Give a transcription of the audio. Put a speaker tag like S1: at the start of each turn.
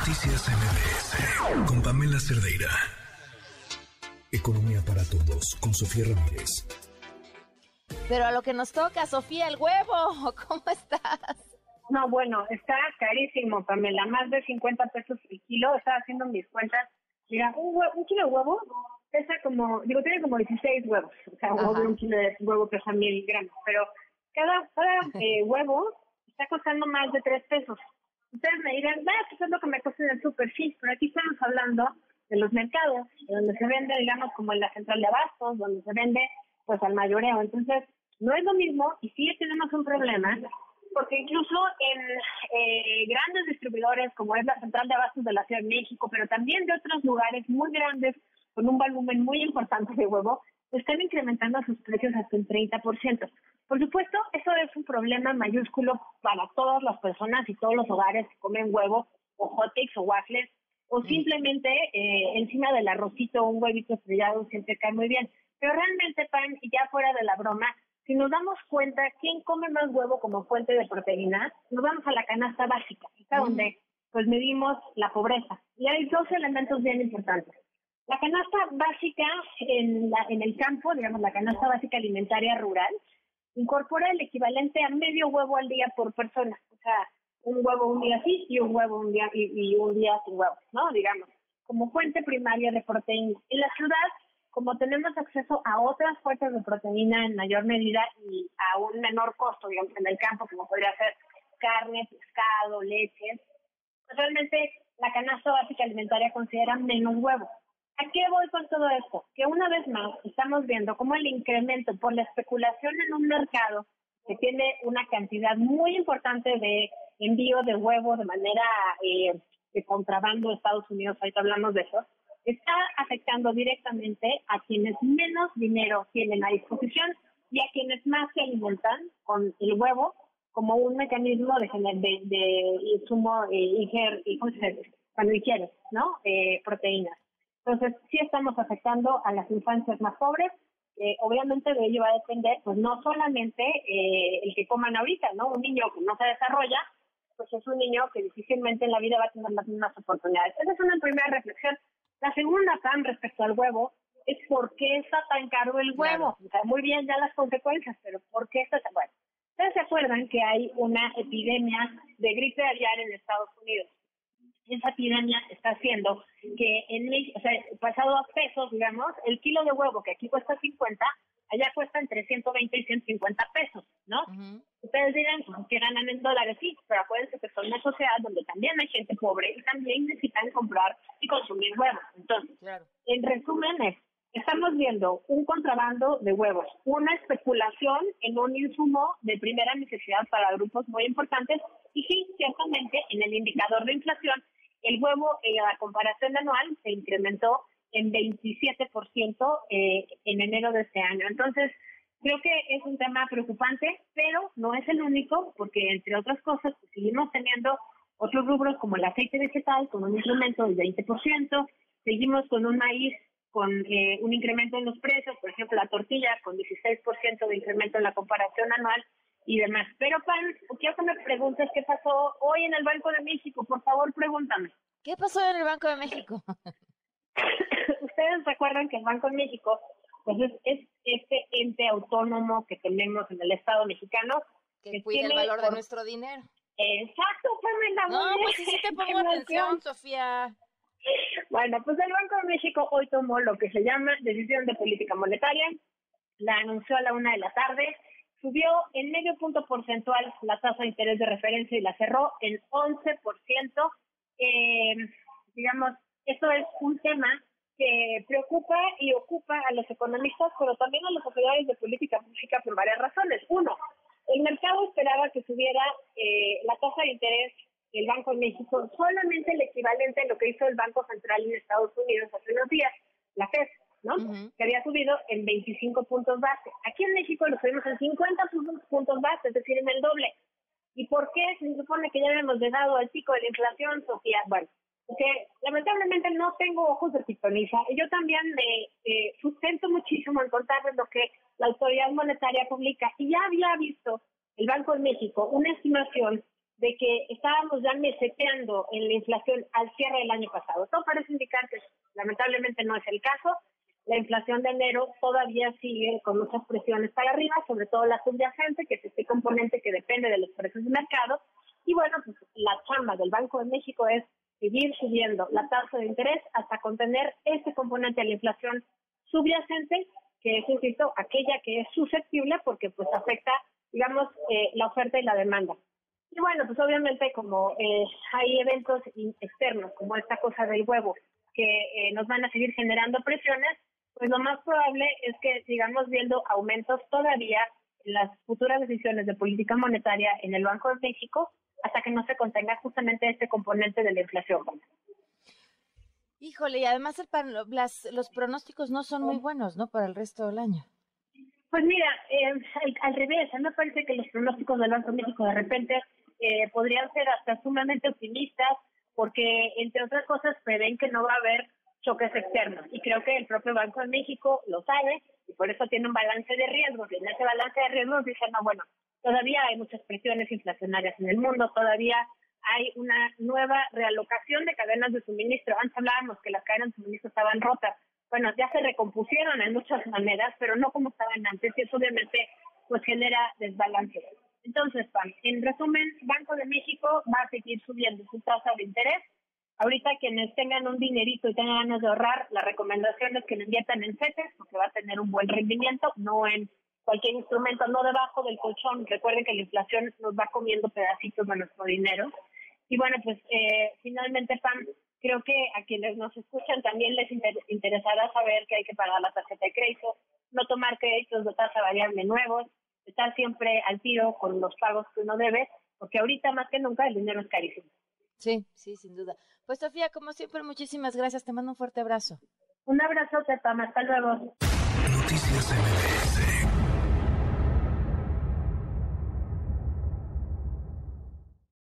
S1: Noticias MBS con Pamela Cerdeira. Economía para todos con Sofía Ramírez.
S2: Pero a lo que nos toca, Sofía, el huevo, ¿cómo estás?
S3: No, bueno, está carísimo, Pamela, más de 50 pesos el kilo. Estaba haciendo mis cuentas. Mira, un, un kilo de huevo pesa como, digo, tiene como 16 huevos. O sea, un kilo de huevo pesa mil gramos. Pero cada, cada eh, huevo está costando más de 3 pesos. Ustedes me dirán, va, pues es lo que me cuesta en el super, pero aquí estamos hablando de los mercados, donde se vende, digamos, como en la central de abastos, donde se vende, pues, al mayoreo. Entonces, no es lo mismo y sí tenemos un problema, porque incluso en eh, grandes distribuidores, como es la central de abastos de la Ciudad de México, pero también de otros lugares muy grandes, con un volumen muy importante de huevo, están incrementando sus precios hasta un 30%. Por supuesto, eso es un problema mayúsculo para todas las personas y todos los hogares que comen huevo o hotcakes o waffles o simplemente eh, encima del arrocito un huevito estrellado siempre cae muy bien. Pero realmente, Pan, y ya fuera de la broma, si nos damos cuenta quién come más huevo como fuente de proteína, nos vamos a la canasta básica, es mm. donde pues medimos la pobreza. Y hay dos elementos bien importantes. La canasta básica en, la, en el campo, digamos la canasta básica alimentaria rural, incorpora el equivalente a medio huevo al día por persona. O sea, un huevo un día sí y un huevo un día y, un día sin huevo, ¿no? Digamos, como fuente primaria de proteína. En la ciudad, como tenemos acceso a otras fuentes de proteína en mayor medida y a un menor costo, digamos, en el campo, como podría ser carne, pescado, leche, pues realmente la canasta básica alimentaria considera menos huevo. ¿A qué voy con todo esto? Que una vez más estamos viendo cómo el incremento por la especulación en un mercado que tiene una cantidad muy importante de envío de huevo de manera eh, de contrabando Estados Unidos, ahorita hablamos de eso, está afectando directamente a quienes menos dinero tienen a disposición y a quienes más se alimentan con el huevo como un mecanismo de, de, de insumo, eh, cuando ingieres, ¿no? Eh, proteínas. Entonces, sí estamos afectando a las infancias más pobres. Eh, obviamente de ello va a depender, pues no solamente eh, el que coman ahorita, ¿no? Un niño que no se desarrolla, pues es un niño que difícilmente en la vida va a tener las mismas oportunidades. Esa es una primera reflexión. La segunda, Pam, respecto al huevo, es por qué está tan caro el huevo. O sea, muy bien ya las consecuencias, pero ¿por qué está tan bueno? Ustedes se acuerdan que hay una epidemia de gripe aviar en Estados Unidos esa epidemia está haciendo que en o sea, pasado a pesos, digamos, el kilo de huevo que aquí cuesta 50, allá cuesta entre 120 y 150 pesos, ¿no? Ustedes dirán que ganan en dólares, sí, pero acuérdense que son una sociedad donde también hay gente pobre y también necesitan comprar y consumir huevos. Entonces, en resumen es, estamos viendo un contrabando de huevos, una especulación en un insumo de primera necesidad para grupos muy importantes y sí, ciertamente en el indicador de inflación el huevo, en la comparación anual, se incrementó en 27% eh, en enero de este año. Entonces, creo que es un tema preocupante, pero no es el único, porque entre otras cosas, pues, seguimos teniendo otros rubros como el aceite vegetal con un incremento del 20%, seguimos con un maíz con eh, un incremento en los precios, por ejemplo, la tortilla con 16% de incremento en la comparación anual, y demás. Pero, Pan, quiero que me preguntes qué pasó hoy en el Banco de México. Por favor, pregúntame.
S2: ¿Qué pasó en el Banco de México?
S3: Ustedes recuerdan que el Banco de México pues es, este ente autónomo que tenemos en el Estado mexicano.
S2: Que, cuida el valor de nuestro dinero.
S3: Exacto, Pamela.
S2: No, pues sí te pongo atención, Sofía.
S3: Bueno, pues el Banco de México hoy tomó lo que se llama decisión de política monetaria. La anunció a la una de la tarde subió en medio punto porcentual la tasa de interés de referencia y la cerró en 11%. Eh, digamos, esto es un tema que preocupa y ocupa a los economistas, pero también a los operadores de política pública por varias razones. Uno, el mercado esperaba que subiera eh, la tasa de interés del Banco de México solamente el equivalente a lo que hizo el Banco Central en Estados Unidos hace unos días, la FED. ¿No? Que había subido en 25 puntos base. Aquí en México lo subimos en 50 puntos base, es decir, en el doble. ¿Y por qué se supone que ya habíamos llegado al pico de la inflación, Sofía? Bueno, porque lamentablemente no tengo ojos de pitoniza y yo también me eh, sustento muchísimo en contarles lo que la autoridad monetaria publica y ya había visto el Banco de México una estimación de que estábamos ya meseteando en la inflación al cierre del año pasado. Todo parece indicar que lamentablemente no es el caso. La inflación de enero todavía sigue con muchas presiones para arriba, sobre todo la subyacente, que es este componente que depende de los precios de mercado. Y bueno, pues la chamba del Banco de México es seguir subiendo la tasa de interés hasta contener ese componente de la inflación subyacente, que es, insisto, aquella que es susceptible porque pues afecta, digamos, eh, la oferta y la demanda. Y bueno, pues obviamente como eh, hay eventos externos, como esta cosa del huevo, que eh, nos van a seguir generando presiones, pues lo más probable es que sigamos viendo aumentos todavía en las futuras decisiones de política monetaria en el Banco de México hasta que no se contenga justamente este componente de la inflación.
S2: Híjole, y además el, las, los pronósticos no son muy buenos, ¿no? Para el resto del año.
S3: Pues mira, eh, al, revés, a mí me parece que los pronósticos del Banco de México de repente eh, podrían ser hasta sumamente optimistas porque, entre otras cosas, prevén que no va a haber choques externos. Y creo que el propio Banco de México lo sabe y por eso tiene un balance de riesgos. Y en ese balance de riesgos dicen, no, bueno, todavía hay muchas presiones inflacionarias en el mundo, todavía hay una nueva realocación de cadenas de suministro. Antes hablábamos que las cadenas de suministro estaban rotas. Bueno, ya se recompusieron en muchas maneras, pero no como estaban antes y eso obviamente pues genera desbalance. Entonces, en resumen, Banco de México va a seguir subiendo su tasa de interés. Ahorita quienes tengan un dinerito y tengan ganas de ahorrar, la recomendación es que lo inviertan en CETES porque va a tener un buen rendimiento, no en cualquier instrumento, no debajo del colchón. Recuerden que la inflación nos va comiendo pedacitos de nuestro dinero. Y bueno, pues eh, finalmente, Pam, creo que a quienes nos escuchan también les interesará saber que hay que pagar la tarjeta de crédito, no tomar créditos de tasa variable nuevos, estar siempre al tiro con los pagos que uno debe, porque ahorita más que nunca el dinero es carísimo.
S2: Sí, sí, sin duda. Pues Sofía, como siempre, muchísimas gracias. Te mando un fuerte abrazo.
S3: Un abrazo, Pam. Hasta luego.
S1: Noticias MBS